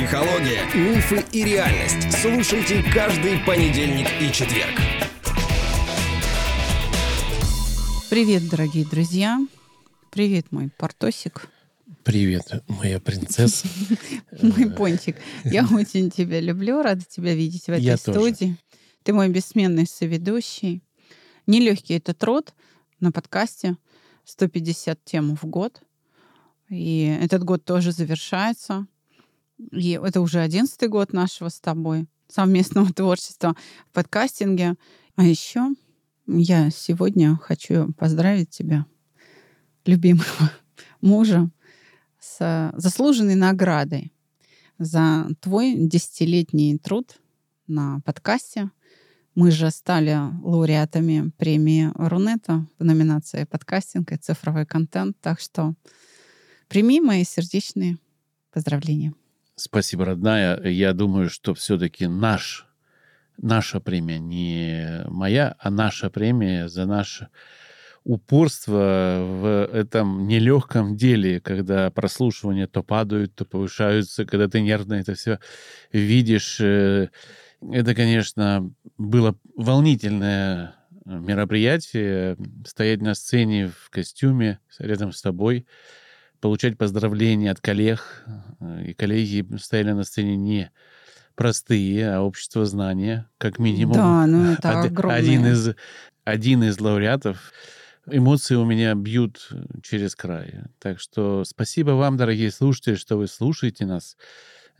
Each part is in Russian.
Психология, мифы и реальность. Слушайте каждый понедельник и четверг. Привет, дорогие друзья. Привет, мой портосик. Привет, моя принцесса. Мой пончик. Я очень тебя люблю, рада тебя видеть в этой студии. Ты мой бессменный соведущий. Нелегкий это труд на подкасте. 150 тем в год. И этот год тоже завершается. И это уже одиннадцатый год нашего с тобой совместного творчества в подкастинге. А еще я сегодня хочу поздравить тебя, любимого мужа, с заслуженной наградой за твой десятилетний труд на подкасте. Мы же стали лауреатами премии Рунета в номинации подкастинг и цифровой контент. Так что прими мои сердечные поздравления. Спасибо, родная. Я думаю, что все-таки наш, наша премия, не моя, а наша премия за наше упорство в этом нелегком деле, когда прослушивания то падают, то повышаются, когда ты нервно это все видишь. э, Это, конечно, было волнительное мероприятие. Стоять на сцене в костюме рядом с тобой, получать поздравления от коллег. И коллеги стояли на сцене не простые, а общество знания, как минимум. Да, ну это Од- огромное. один из один из лауреатов. Эмоции у меня бьют через край. Так что спасибо вам, дорогие слушатели, что вы слушаете нас,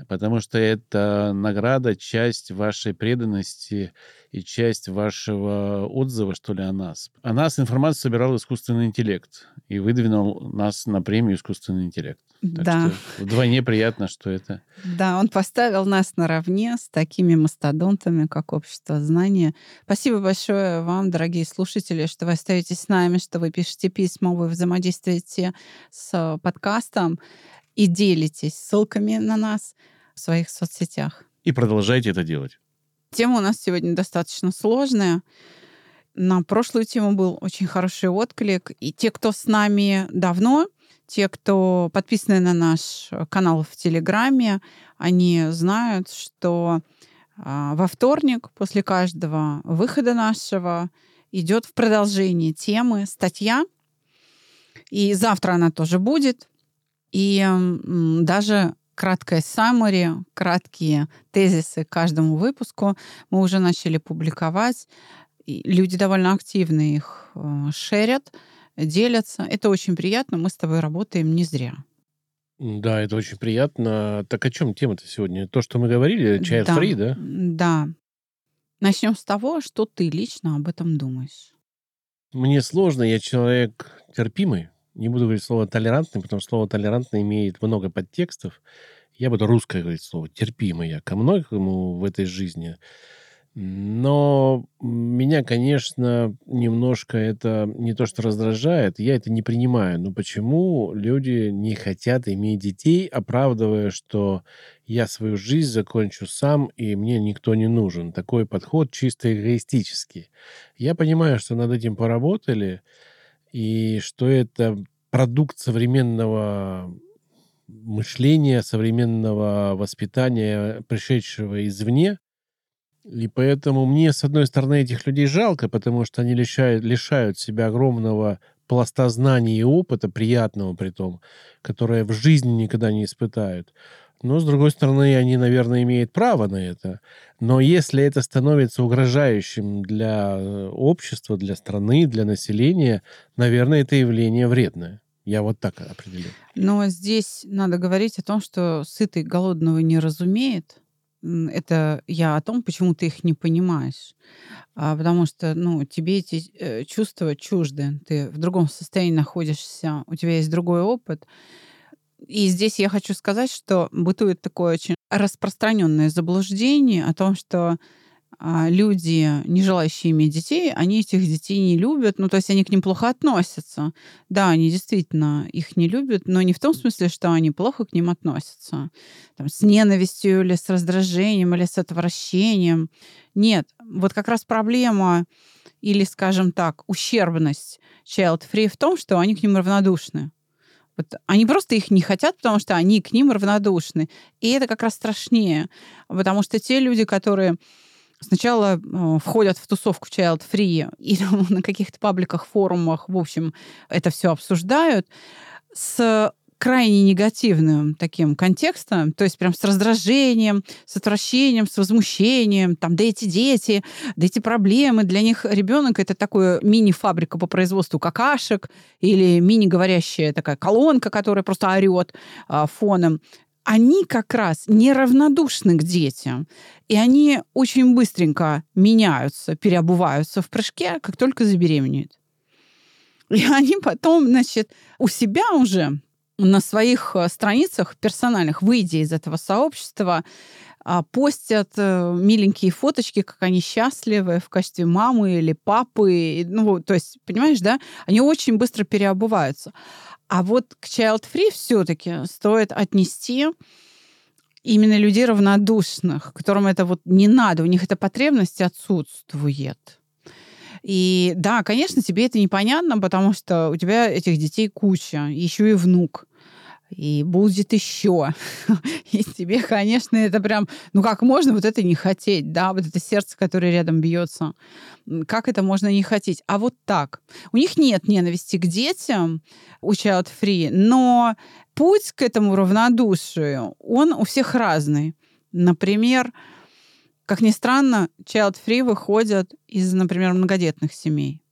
потому что это награда, часть вашей преданности и часть вашего отзыва, что ли, о нас. О нас информацию собирал искусственный интеллект и выдвинул нас на премию искусственный интеллект. Так Да. что вдвойне приятно, что это... Да, он поставил нас наравне с такими мастодонтами, как общество знания. Спасибо большое вам, дорогие слушатели, что вы остаетесь с нами, что вы пишете письма, вы взаимодействуете с подкастом и делитесь ссылками на нас в своих соцсетях. И продолжайте это делать. Тема у нас сегодня достаточно сложная. На прошлую тему был очень хороший отклик. И те, кто с нами давно, те, кто подписаны на наш канал в Телеграме, они знают, что а, во вторник после каждого выхода нашего идет в продолжении темы статья. И завтра она тоже будет. И даже краткое summary, краткие тезисы к каждому выпуску мы уже начали публиковать. И люди довольно активно их э, шерят, делятся. Это очень приятно. Мы с тобой работаем не зря. Да, это очень приятно. Так о чем тема-то сегодня? То, что мы говорили, чай Да. фри, да? Да. Начнем с того, что ты лично об этом думаешь. Мне сложно, я человек терпимый. Не буду говорить слово толерантный, потому что слово толерантный имеет много подтекстов. Я буду русское говорить слово терпимый я ко многому в этой жизни. Но меня, конечно, немножко это не то, что раздражает, я это не принимаю. Ну почему люди не хотят иметь детей, оправдывая, что я свою жизнь закончу сам, и мне никто не нужен? Такой подход чисто эгоистический. Я понимаю, что над этим поработали, и что это продукт современного мышления, современного воспитания, пришедшего извне. И поэтому мне, с одной стороны, этих людей жалко, потому что они лишают, лишают себя огромного пласта знаний и опыта, приятного при том, которое в жизни никогда не испытают. Но, с другой стороны, они, наверное, имеют право на это. Но если это становится угрожающим для э, общества, для страны, для населения, наверное, это явление вредное. Я вот так определю. Но здесь надо говорить о том, что сытый голодного не разумеет. Это я о том, почему ты их не понимаешь. А, потому что ну, тебе эти э, чувства чужды. Ты в другом состоянии находишься, у тебя есть другой опыт. И здесь я хочу сказать, что бытует такое очень распространенное заблуждение о том, что а, люди, не желающие иметь детей, они этих детей не любят, ну, то есть они к ним плохо относятся. Да, они действительно их не любят, но не в том смысле, что они плохо к ним относятся. Там, с ненавистью или с раздражением, или с отвращением. Нет, вот как раз проблема или, скажем так, ущербность child-free в том, что они к ним равнодушны. Вот они просто их не хотят, потому что они к ним равнодушны. И это как раз страшнее, потому что те люди, которые сначала э, входят в тусовку Child Free и на каких-то пабликах, форумах, в общем, это все обсуждают, с крайне негативным таким контекстом, то есть прям с раздражением, с отвращением, с возмущением, там, да эти дети, да эти проблемы. Для них ребенок это такая мини-фабрика по производству какашек или мини-говорящая такая колонка, которая просто орет а, фоном они как раз неравнодушны к детям. И они очень быстренько меняются, переобуваются в прыжке, как только забеременеют. И они потом, значит, у себя уже на своих э, страницах персональных, выйдя из этого сообщества, а, постят э, миленькие фоточки, как они счастливы в качестве мамы или папы. Ну, то есть, понимаешь, да? Они очень быстро переобуваются. А вот к Child Free все-таки стоит отнести именно людей равнодушных, которым это вот не надо, у них эта потребность отсутствует. И да, конечно, тебе это непонятно, потому что у тебя этих детей куча, еще и внук и будет еще. И тебе, конечно, это прям, ну как можно вот это не хотеть, да, вот это сердце, которое рядом бьется. Как это можно не хотеть? А вот так. У них нет ненависти к детям у Child Free, но путь к этому равнодушию, он у всех разный. Например, как ни странно, Child Free выходят из, например, многодетных семей.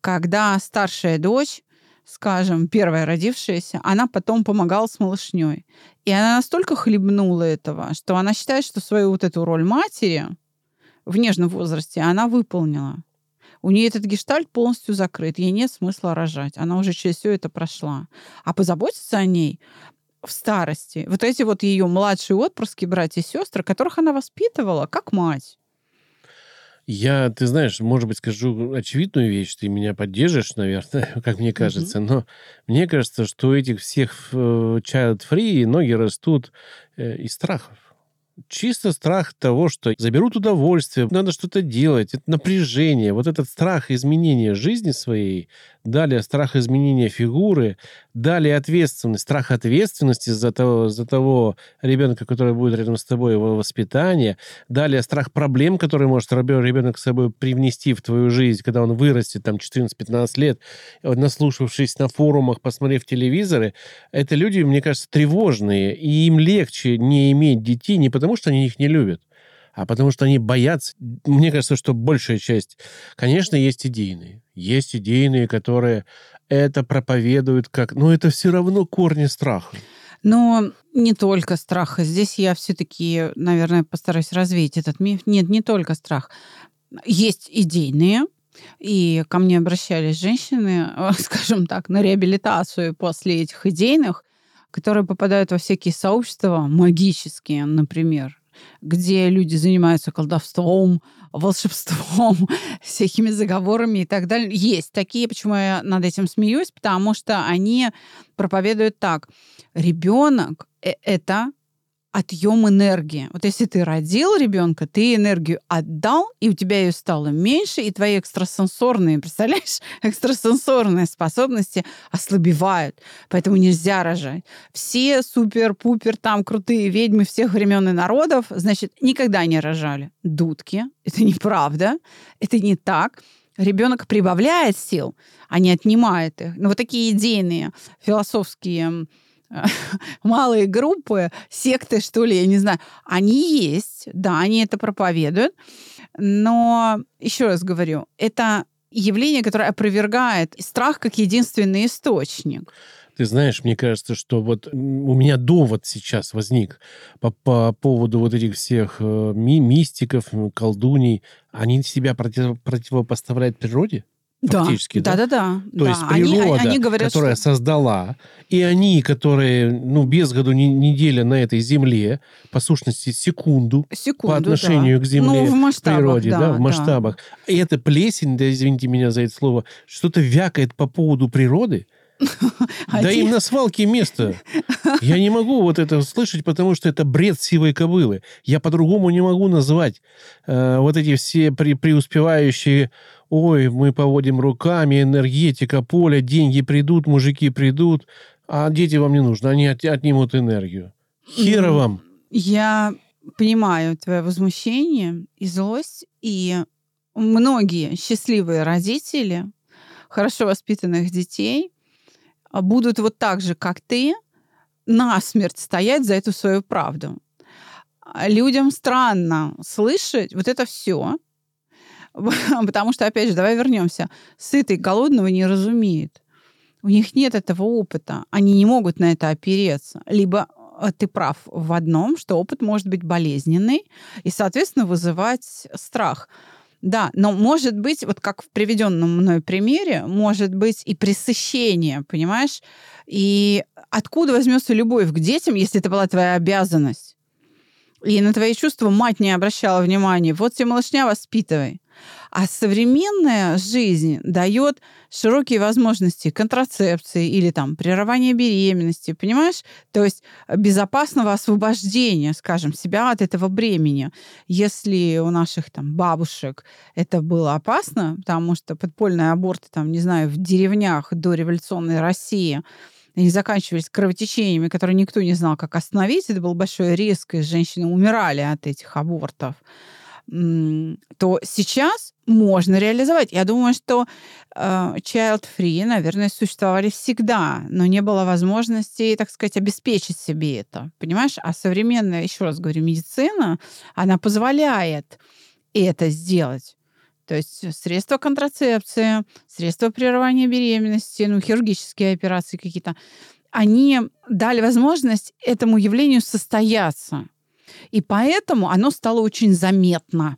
Когда старшая дочь скажем, первая родившаяся, она потом помогала с малышней. И она настолько хлебнула этого, что она считает, что свою вот эту роль матери в нежном возрасте она выполнила. У нее этот гештальт полностью закрыт, ей нет смысла рожать. Она уже через все это прошла. А позаботиться о ней в старости. Вот эти вот ее младшие отпрыски, братья и сестры, которых она воспитывала как мать. Я, ты знаешь, может быть, скажу очевидную вещь, ты меня поддержишь, наверное, как мне кажется, mm-hmm. но мне кажется, что у этих всех э, child-free ноги растут э, из страхов чисто страх того, что заберут удовольствие, надо что-то делать, это напряжение, вот этот страх изменения жизни своей, далее страх изменения фигуры, далее ответственность, страх ответственности за того, за того ребенка, который будет рядом с тобой, его воспитание, далее страх проблем, которые может ребенок с собой привнести в твою жизнь, когда он вырастет, там, 14-15 лет, наслушавшись на форумах, посмотрев телевизоры, это люди, мне кажется, тревожные, и им легче не иметь детей не потому, что они их не любят, а потому что они боятся. Мне кажется, что большая часть, конечно, есть идейные. Есть идейные, которые это проповедуют как... Но это все равно корни страха. Но не только страха. Здесь я все-таки, наверное, постараюсь развеять этот миф. Нет, не только страх. Есть идейные, и ко мне обращались женщины, скажем так, на реабилитацию после этих идейных, которые попадают во всякие сообщества магические, например, где люди занимаются колдовством, волшебством, всякими заговорами и так далее. Есть такие, почему я над этим смеюсь, потому что они проповедуют так. Ребенок э, — это отъем энергии. Вот если ты родил ребенка, ты энергию отдал, и у тебя ее стало меньше, и твои экстрасенсорные, представляешь, экстрасенсорные способности ослабевают. Поэтому нельзя рожать. Все супер-пупер там крутые ведьмы всех времен и народов, значит, никогда не рожали. Дудки. Это неправда. Это не так ребенок прибавляет сил, а не отнимает их. Ну, вот такие идейные философские малые группы, секты, что ли, я не знаю, они есть, да, они это проповедуют, но, еще раз говорю, это явление, которое опровергает страх как единственный источник. Ты знаешь, мне кажется, что вот у меня довод сейчас возник по, по поводу вот этих всех э, ми мистиков, колдуний. Они себя против, противопоставляют природе? Фактически. Да, да, да. да То да. есть природа, они, они говорят, которая что... создала, и они, которые, ну, без году не, неделя на этой земле, по сущности, секунду, секунду по отношению да. к земле, ну, в масштабах, природе, да, да, в масштабах. Да. И эта плесень, да, извините меня за это слово, что-то вякает по поводу природы, да им на свалке место. Я не могу вот это слышать, потому что это бред сивой кобылы. Я по-другому не могу назвать э, вот эти все при, преуспевающие ой, мы поводим руками, энергетика, поле, деньги придут, мужики придут. а дети вам не нужны, они от- отнимут энергию. Хера вам. Я понимаю твое возмущение и злость, и многие счастливые родители хорошо воспитанных детей будут вот так же, как ты, насмерть стоять за эту свою правду. Людям странно слышать вот это все, потому что, опять же, давай вернемся. Сытый голодного не разумеет. У них нет этого опыта. Они не могут на это опереться. Либо э, ты прав в одном, что опыт может быть болезненный и, соответственно, вызывать страх. Да, но может быть, вот как в приведенном мной примере, может быть и пресыщение, понимаешь? И откуда возьмется любовь к детям, если это была твоя обязанность? И на твои чувства мать не обращала внимания. Вот тебе малышня воспитывай. А современная жизнь дает широкие возможности контрацепции или там прерывания беременности, понимаешь? То есть безопасного освобождения, скажем, себя от этого бремени. Если у наших там бабушек это было опасно, потому что подпольные аборты, там, не знаю, в деревнях до революционной России они заканчивались кровотечениями, которые никто не знал, как остановить. Это был большой риск, и женщины умирали от этих абортов то сейчас можно реализовать. Я думаю, что э, child-free, наверное, существовали всегда, но не было возможности, так сказать, обеспечить себе это. Понимаешь? А современная, еще раз говорю, медицина, она позволяет это сделать. То есть средства контрацепции, средства прерывания беременности, ну, хирургические операции какие-то, они дали возможность этому явлению состояться. И поэтому оно стало очень заметно.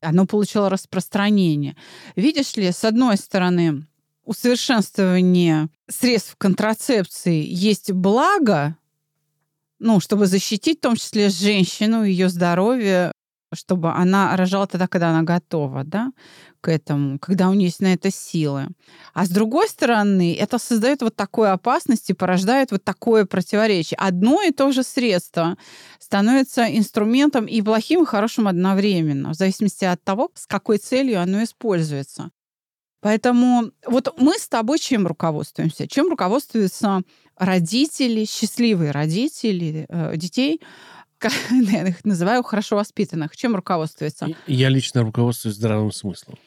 Оно получило распространение. Видишь ли, с одной стороны, усовершенствование средств контрацепции есть благо, ну, чтобы защитить в том числе женщину, ее здоровье, чтобы она рожала тогда, когда она готова, да, к этому, когда у нее есть на это силы. А с другой стороны, это создает вот такую опасность и порождает вот такое противоречие. Одно и то же средство становится инструментом и плохим, и хорошим одновременно, в зависимости от того, с какой целью оно используется. Поэтому вот мы с тобой чем руководствуемся? Чем руководствуются родители, счастливые родители э, детей, я их называю хорошо воспитанных. Чем руководствуются? Я лично руководствуюсь здравым смыслом.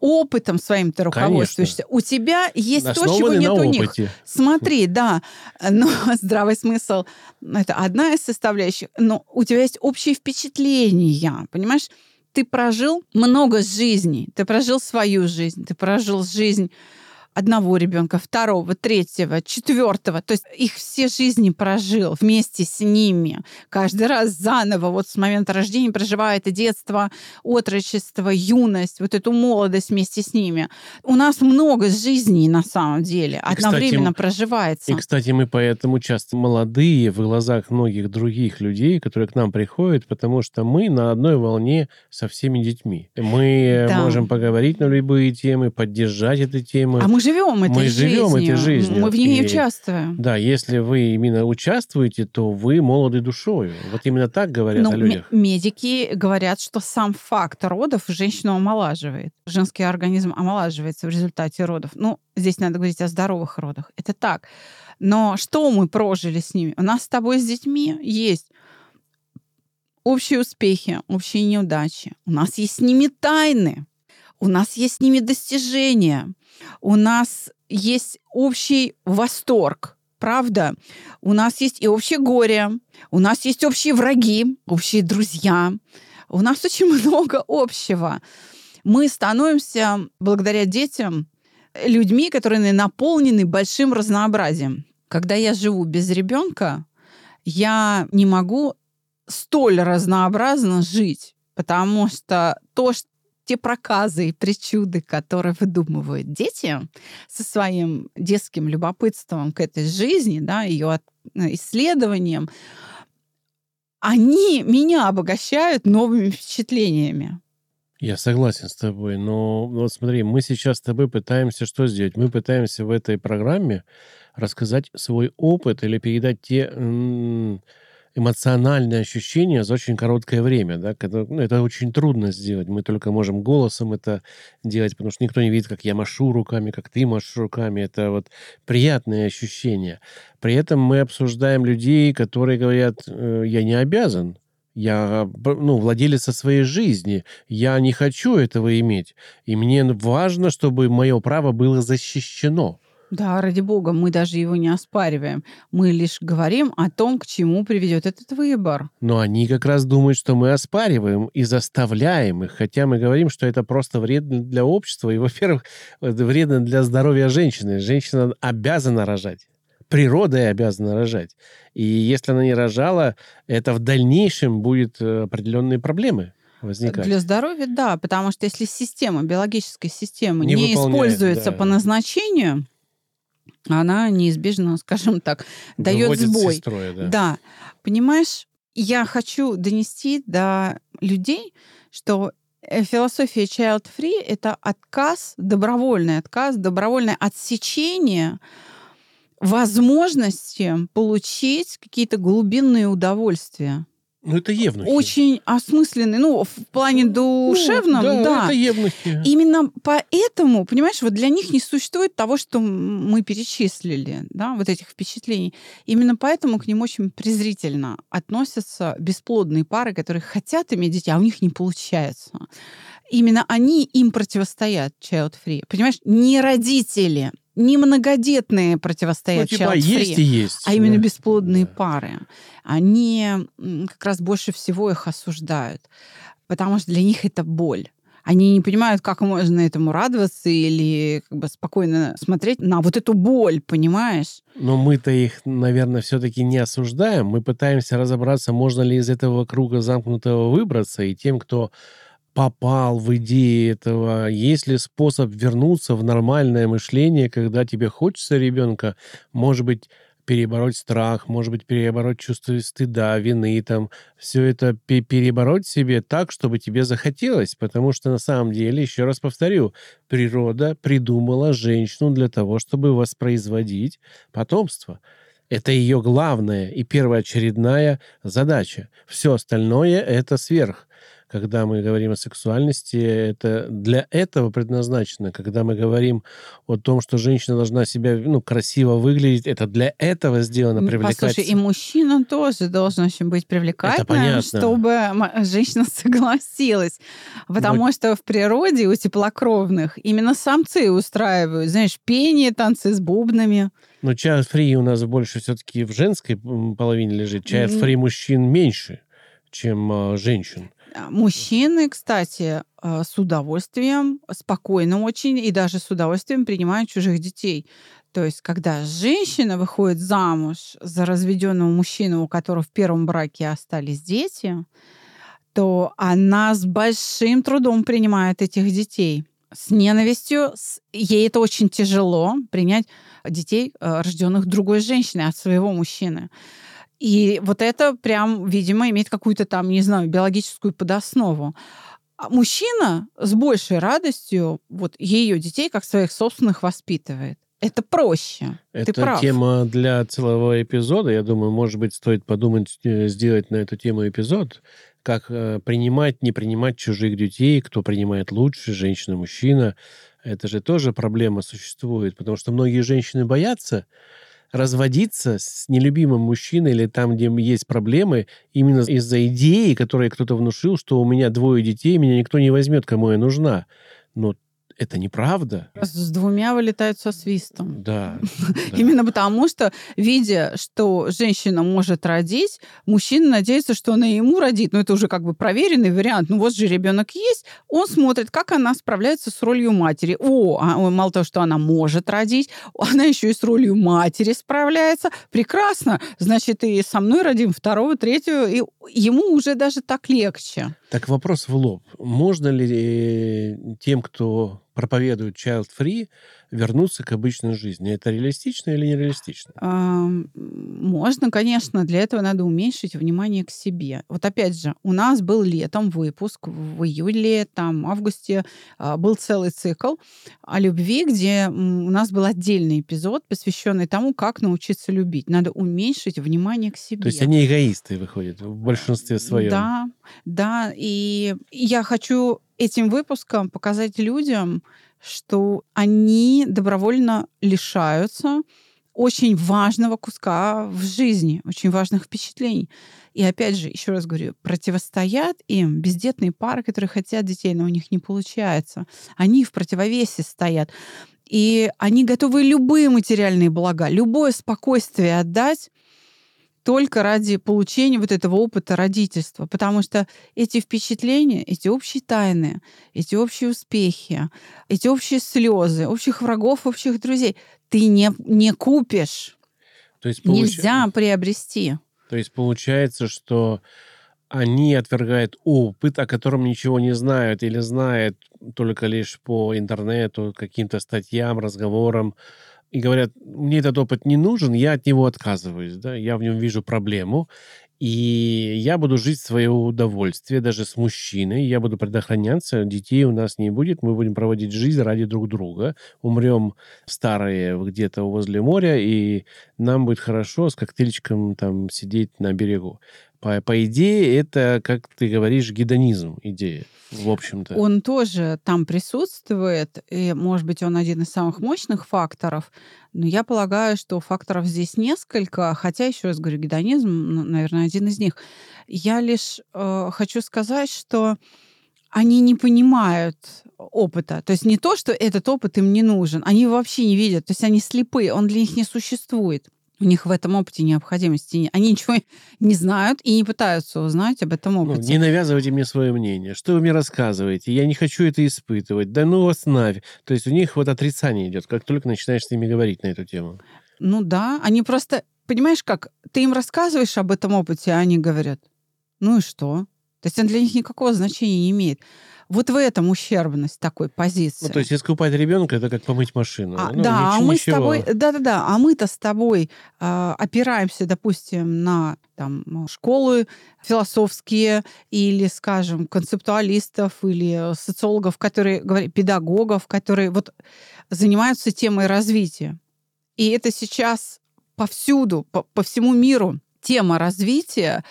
Опытом своим ты руководствуешься. У тебя есть то, чего нет у них. опыте. Смотри, да, но здравый смысл ну, это одна из составляющих, но у тебя есть общие впечатления, понимаешь? Ты прожил много жизней, ты прожил свою жизнь, ты прожил жизнь одного ребенка, второго, третьего, четвертого. То есть их все жизни прожил вместе с ними. Каждый раз заново, вот с момента рождения проживая это детство, отрочество, юность, вот эту молодость вместе с ними. У нас много жизней на самом деле И, кстати, одновременно м- проживается. И, кстати, мы поэтому часто молодые в глазах многих других людей, которые к нам приходят, потому что мы на одной волне со всеми детьми. Мы Да. можем поговорить на любые темы, поддержать эти темы. А мы живем этой Мы жизнью. живем этой жизнью. Мы в ней И- участвуем. Да, если вы именно участвуете, то вы молоды душою. Вот именно так говорят Ну, о людях. медики говорят, что сам факт родов женщину омолаживает. Женский организм омолаживается в результате родов. Ну, здесь надо говорить о здоровых родах. Это так. Но что мы прожили с ними? У нас с тобой с детьми есть общие успехи, общие неудачи. У нас есть с ними тайны. У нас есть с ними достижения. У нас есть общий восторг. Правда? У нас есть и общее горе, у нас есть общие враги, общие друзья. У нас очень много общего. Мы становимся, благодаря детям, людьми, которые наполнены большим разнообразием. Когда я живу без ребенка, я не могу столь разнообразно жить, потому что то, что те проказы и причуды, которые выдумывают дети со своим детским любопытством к этой жизни, да, ее э, исследованием, они меня обогащают новыми впечатлениями. Я согласен с тобой, но вот смотри, мы сейчас с тобой пытаемся что сделать? Мы пытаемся в этой программе рассказать свой опыт или передать те эмоциональное ощущение за очень короткое время. Да? Это, ну, это очень трудно сделать. Мы только можем голосом это делать, потому что никто не видит, как я машу руками, как ты машешь руками. Это вот приятное ощущение. При этом мы обсуждаем людей, которые говорят, «Э, я не обязан. Я ну, владелец своей жизни. Я не хочу этого иметь. И мне важно, чтобы мое право было защищено. Да, ради бога, мы даже его не оспариваем. Мы лишь говорим о том, к чему приведет этот выбор. Но они как раз думают, что мы оспариваем и заставляем их, хотя мы говорим, что это просто вредно для общества. И, во-первых, вредно для здоровья женщины. Женщина обязана рожать природой обязана рожать. И если она не рожала, это в дальнейшем будет э, определенные проблемы возникать. Для здоровья, да, потому что если система, биологическая система не, не используется да. по назначению, она неизбежно, скажем так, дает сбой. Строя, да. да, понимаешь, я хочу донести до людей, что э, философия child free это отказ, добровольный отказ, добровольное отсечение возможности получить какие-то глубинные удовольствия. Ну, это евнухи. Очень осмысленный, ну, в плане ну, душевном, ну, да, да. это евнухи. Именно поэтому, понимаешь, вот для них не существует того, что мы перечислили, да, вот этих впечатлений. Именно поэтому к ним очень презрительно относятся бесплодные пары, которые хотят иметь детей, а у них не получается. Именно они им противостоят child-free. Понимаешь, не родители, не многодетные противостоят ну, типа, есть и есть, а именно бесплодные да. пары. Они как раз больше всего их осуждают, потому что для них это боль. Они не понимают, как можно этому радоваться или как бы спокойно смотреть на вот эту боль, понимаешь? Но мы-то их, наверное, все-таки не осуждаем. Мы пытаемся разобраться, можно ли из этого круга замкнутого выбраться, и тем, кто попал в идеи этого? Есть ли способ вернуться в нормальное мышление, когда тебе хочется ребенка, может быть, перебороть страх, может быть, перебороть чувство стыда, вины, там, все это перебороть себе так, чтобы тебе захотелось, потому что на самом деле, еще раз повторю, природа придумала женщину для того, чтобы воспроизводить потомство. Это ее главная и первоочередная задача. Все остальное — это сверх когда мы говорим о сексуальности, это для этого предназначено. Когда мы говорим о том, что женщина должна себя ну, красиво выглядеть, это для этого сделано, привлекать. Послушай, и мужчина тоже должен очень быть привлекательным, чтобы женщина согласилась. Потому Но... что в природе у теплокровных именно самцы устраивают, знаешь, пение, танцы с бубнами. Но child free у нас больше все-таки в женской половине лежит. Child free мужчин меньше, чем э, женщин. А, мужчины, кстати, а, с удовольствием, спокойно очень и даже с удовольствием принимают чужих детей. То есть, когда женщина выходит замуж за разведенного мужчину, у которого в первом браке остались дети, то она с большим трудом принимает этих детей. С ненавистью. Ей это очень тяжело принять детей, а, рожденных другой женщиной от своего мужчины. И вот это прям, видимо, имеет какую-то там, не знаю, биологическую подоснову. А мужчина с большей радостью вот ее детей как своих собственных воспитывает. Это проще. Это Ты прав. тема для целого эпизода. Я думаю, может быть, стоит подумать, э, сделать на эту тему эпизод. Как э, принимать, не принимать чужих детей, кто принимает лучше, женщина, мужчина. Это же тоже проблема существует, потому что многие женщины боятся, разводиться с нелюбимым мужчиной или там, где есть проблемы, именно из-за идеи, которую кто-то внушил, что у меня двое детей, меня никто не возьмет, кому я нужна. Но это неправда. С двумя вылетают со свистом. Да. Именно потому, что, видя, что женщина может родить, мужчина надеется, что она ему родит. Но это уже как бы проверенный вариант. Ну вот же ребенок есть, он смотрит, как она справляется с ролью матери. О, а мало того, что она может родить, она еще и с ролью матери справляется. Прекрасно. Значит, и со мной родим второго, третьего, и ему уже даже так легче. Так вопрос в лоб. Можно ли э, тем, кто проповедуют child-free, вернуться к обычной жизни. Это реалистично или нереалистично? Можно, конечно. Для этого надо уменьшить внимание к себе. Вот опять же, у нас был летом выпуск, в июле, там, августе а, был целый цикл о любви, где у нас был отдельный эпизод, посвященный тому, как научиться любить. Надо уменьшить внимание к себе. То есть они эгоисты выходят в большинстве своем. Да, да. И я хочу этим выпуском показать людям, что они добровольно лишаются очень важного куска в жизни, очень важных впечатлений. И опять же, еще раз говорю, противостоят им бездетные пары, которые хотят детей, но у них не получается. Они в противовесе стоят. И они готовы любые материальные блага, любое спокойствие отдать, только ради получения вот этого опыта родительства. Потому что эти впечатления, эти общие тайны, эти общие успехи, эти общие слезы, общих врагов, общих друзей ты не, не купишь. То есть получ... Нельзя приобрести. То есть получается, что они отвергают опыт, о котором ничего не знают или знают только лишь по интернету, каким-то статьям, разговорам, и говорят, мне этот опыт не нужен, я от него отказываюсь, да, я в нем вижу проблему, и я буду жить в свое удовольствие, даже с мужчиной, я буду предохраняться, детей у нас не будет, мы будем проводить жизнь ради друг друга, умрем старые где-то возле моря, и нам будет хорошо с коктейльчиком там сидеть на берегу. По, по идее, это, как ты говоришь, гедонизм идея, в общем-то. Он тоже там присутствует, и, может быть, он один из самых мощных факторов, но я полагаю, что факторов здесь несколько, хотя, еще раз говорю, гедонизм, наверное, один из них. Я лишь э, хочу сказать, что они не понимают опыта. То есть не то, что этот опыт им не нужен, они вообще не видят. То есть они слепые, он для них не существует. У них в этом опыте необходимости. Они ничего не знают и не пытаются узнать об этом ну, опыте. Ну, не навязывайте мне свое мнение. Что вы мне рассказываете? Я не хочу это испытывать. Да ну вас нафиг. То есть у них вот отрицание идет, как только начинаешь с ними говорить на эту тему. Ну да, они просто... Понимаешь как? Ты им рассказываешь об этом опыте, а они говорят, ну и что? То есть он для них никакого значения не имеет. Вот в этом ущербность такой позиции. Ну, то есть искупать ребенка это как помыть машину. А, ну, да, а мы ничего. с тобой, да-да-да, а мы-то с тобой э, опираемся, допустим, на там, школы философские или, скажем, концептуалистов или социологов, которые говорят, педагогов, которые вот занимаются темой развития. И это сейчас повсюду, по, по всему миру тема развития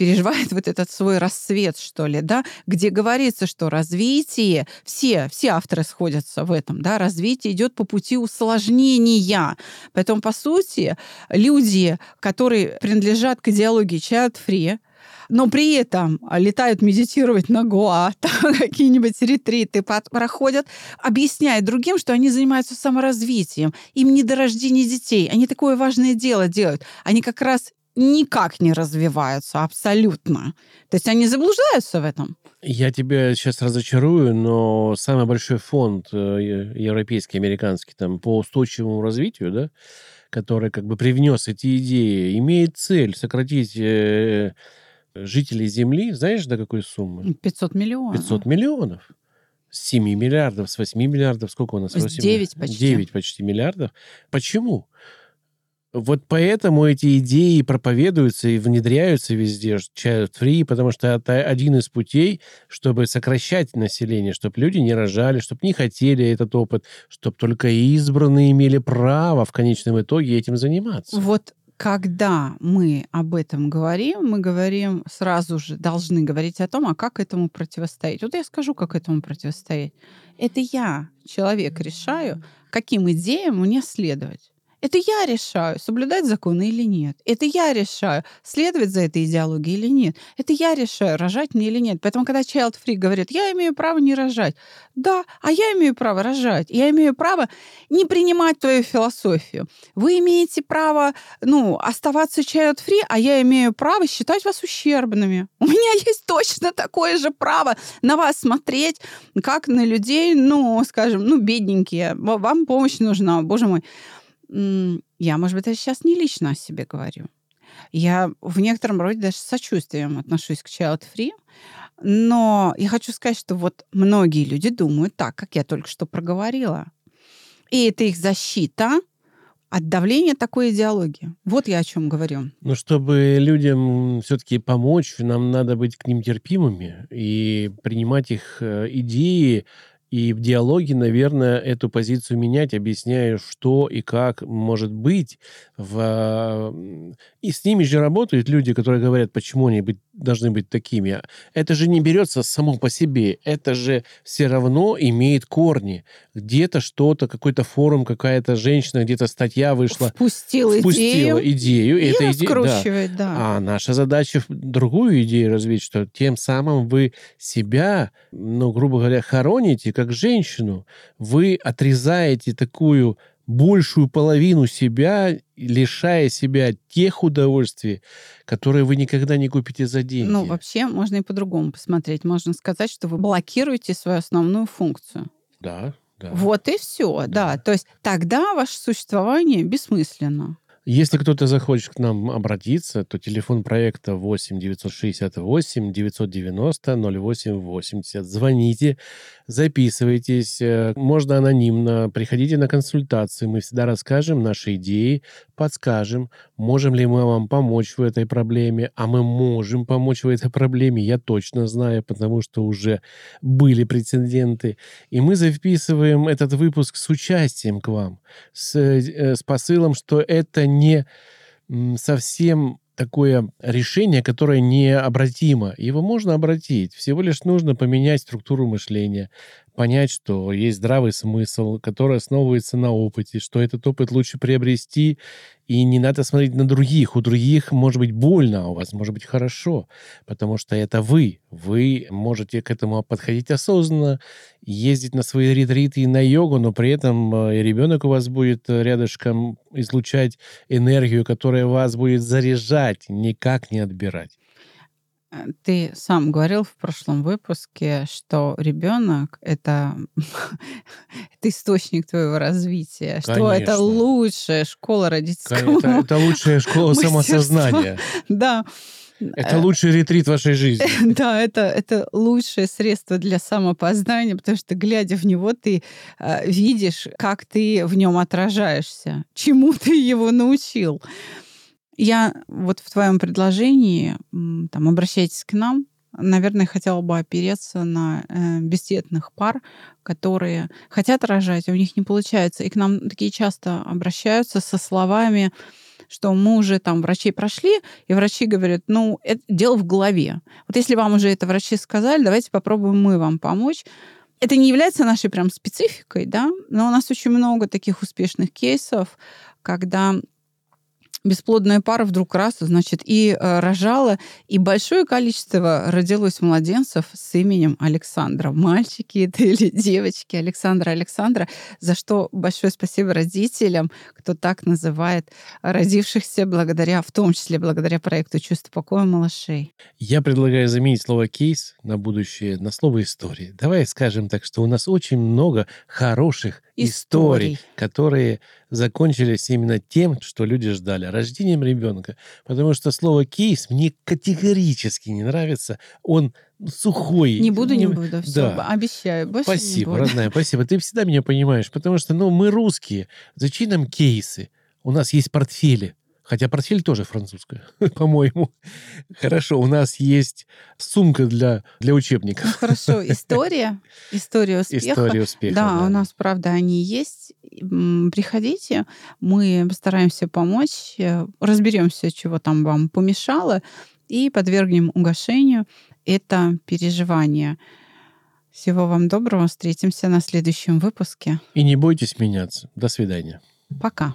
переживает вот этот свой рассвет, что ли, да, где говорится, что развитие, все, все авторы сходятся в этом, да, развитие идет по пути усложнения. Поэтому, по сути, люди, которые принадлежат к идеологии child-free, но при этом летают медитировать на Гоа, какие-нибудь ретриты проходят, объясняют другим, что они занимаются саморазвитием, им не до рождения детей, они такое важное дело делают. Они как раз никак не развиваются абсолютно. То есть они заблуждаются в этом. Я тебя сейчас разочарую, но самый большой фонд э, европейский, американский, там, по устойчивому развитию, да, который как бы привнес эти идеи, имеет цель сократить э, жителей Земли, знаешь, до какой суммы? 500 миллионов. 500 миллионов. С 7 миллиардов, с 8 миллиардов, сколько у нас? С 9 почти. 9 почти миллиардов. Почему? Вот поэтому эти идеи проповедуются и внедряются везде, child free, потому что это один из путей, чтобы сокращать население, чтобы люди не рожали, чтобы не хотели этот опыт, чтобы только избранные имели право в конечном итоге этим заниматься. Вот когда мы об этом говорим, мы говорим сразу же, должны говорить о том, а как этому противостоять. Вот я скажу, как этому противостоять. Это я, человек, решаю, каким идеям мне следовать. Это я решаю, соблюдать законы или нет. Это я решаю, следовать за этой идеологией или нет. Это я решаю, рожать мне или нет. Поэтому, когда child free говорит, я имею право не рожать. Да, а я имею право рожать. Я имею право не принимать твою философию. Вы имеете право, ну, оставаться child free, а я имею право считать вас ущербными. У меня есть точно такое же право на вас смотреть, как на людей, ну, скажем, ну, бедненькие. Вам помощь нужна, боже мой я, может быть, сейчас не лично о себе говорю. Я в некотором роде даже с сочувствием отношусь к child free, Но я хочу сказать, что вот многие люди думают так, как я только что проговорила. И это их защита от давления такой идеологии. Вот я о чем говорю. Но чтобы людям все-таки помочь, нам надо быть к ним терпимыми и принимать их э, идеи и в диалоге, наверное, эту позицию менять, объясняя, что и как может быть. В... И с ними же работают люди, которые говорят, почему они быть, должны быть такими. Это же не берется само по себе. Это же все равно имеет корни. Где-то что-то, какой-то форум, какая-то женщина, где-то статья вышла. Впустила, впустила идею. идею и это раскручивает, да. да. А наша задача другую идею развить, что тем самым вы себя, ну, грубо говоря, хороните, как женщину, вы отрезаете такую большую половину себя, лишая себя тех удовольствий, которые вы никогда не купите за деньги. Ну, вообще, можно и по-другому посмотреть. Можно сказать, что вы блокируете свою основную функцию. Да, да. Вот и все, да. да. То есть тогда ваше существование бессмысленно. Если кто-то захочет к нам обратиться, то телефон проекта 8 968 990 08 80. Звоните, записывайтесь, э, можно анонимно, приходите на консультации, мы всегда расскажем наши идеи, подскажем, можем ли мы вам помочь в этой проблеме, а мы можем помочь в этой проблеме, я точно знаю, потому что уже были прецеденты. И мы записываем этот выпуск с участием к вам, с, э, с посылом, что это не совсем такое решение, которое необратимо. Его можно обратить. Всего лишь нужно поменять структуру мышления, понять, что есть здравый смысл, который основывается на опыте, что этот опыт лучше приобрести, и не надо смотреть на других. У других может быть больно, а у вас может быть хорошо, потому что это вы. Вы можете к этому подходить осознанно, ездить на свои ретриты и на йогу, но при этом э, и ребенок у вас будет рядышком излучать энергию, которая вас будет заряжать, никак не отбирать. Э, ты сам говорил в прошлом выпуске, что ребенок это, это источник твоего развития, Конечно. что это лучшая школа родительского. Это, это лучшая школа самосознания. Да. Это э, лучший ретрит вашей жизни. Да, это, это лучшее средство для самопознания, потому что, глядя в него, ты э, видишь, как ты в нем отражаешься, чему ты его научил. Я вот в твоем предложении, там, обращайтесь к нам, наверное, хотела бы опереться на э, бесдетных пар, которые хотят рожать, а у них не получается. И к нам такие часто обращаются со словами, что мы уже там врачей прошли, и врачи говорят, ну, это дело в голове. Вот если вам уже это врачи сказали, давайте попробуем мы вам помочь. Это не является нашей прям спецификой, да, но у нас очень много таких успешных кейсов, когда бесплодная пара вдруг раз, значит, и э, рожала, и большое количество родилось младенцев с именем Александра. Мальчики это или девочки Александра Александра, за что большое спасибо родителям, кто так называет родившихся благодаря, в том числе благодаря проекту «Чувство покоя малышей». Я предлагаю заменить слово «кейс» на будущее на слово «история». Давай скажем так, что у нас очень много хороших историй, историй которые закончились именно тем, что люди ждали, рождением ребенка. Потому что слово «кейс» мне категорически не нравится. Он сухой. Не буду, не буду. Все, да. обещаю. Больше спасибо, родная, спасибо. Ты всегда меня понимаешь, потому что, ну, мы русские. Зачем нам кейсы? У нас есть портфели. Хотя портфель тоже французская, по-моему. Хорошо, у нас есть сумка для, для учебников. Ну, хорошо, история. История успеха. История успеха, да, да, у нас, правда, они есть. Приходите, мы постараемся помочь, э, разберемся, чего там вам помешало, и подвергнем угошению это переживание. Всего вам доброго. Встретимся на следующем выпуске. И не бойтесь меняться. До свидания. Пока.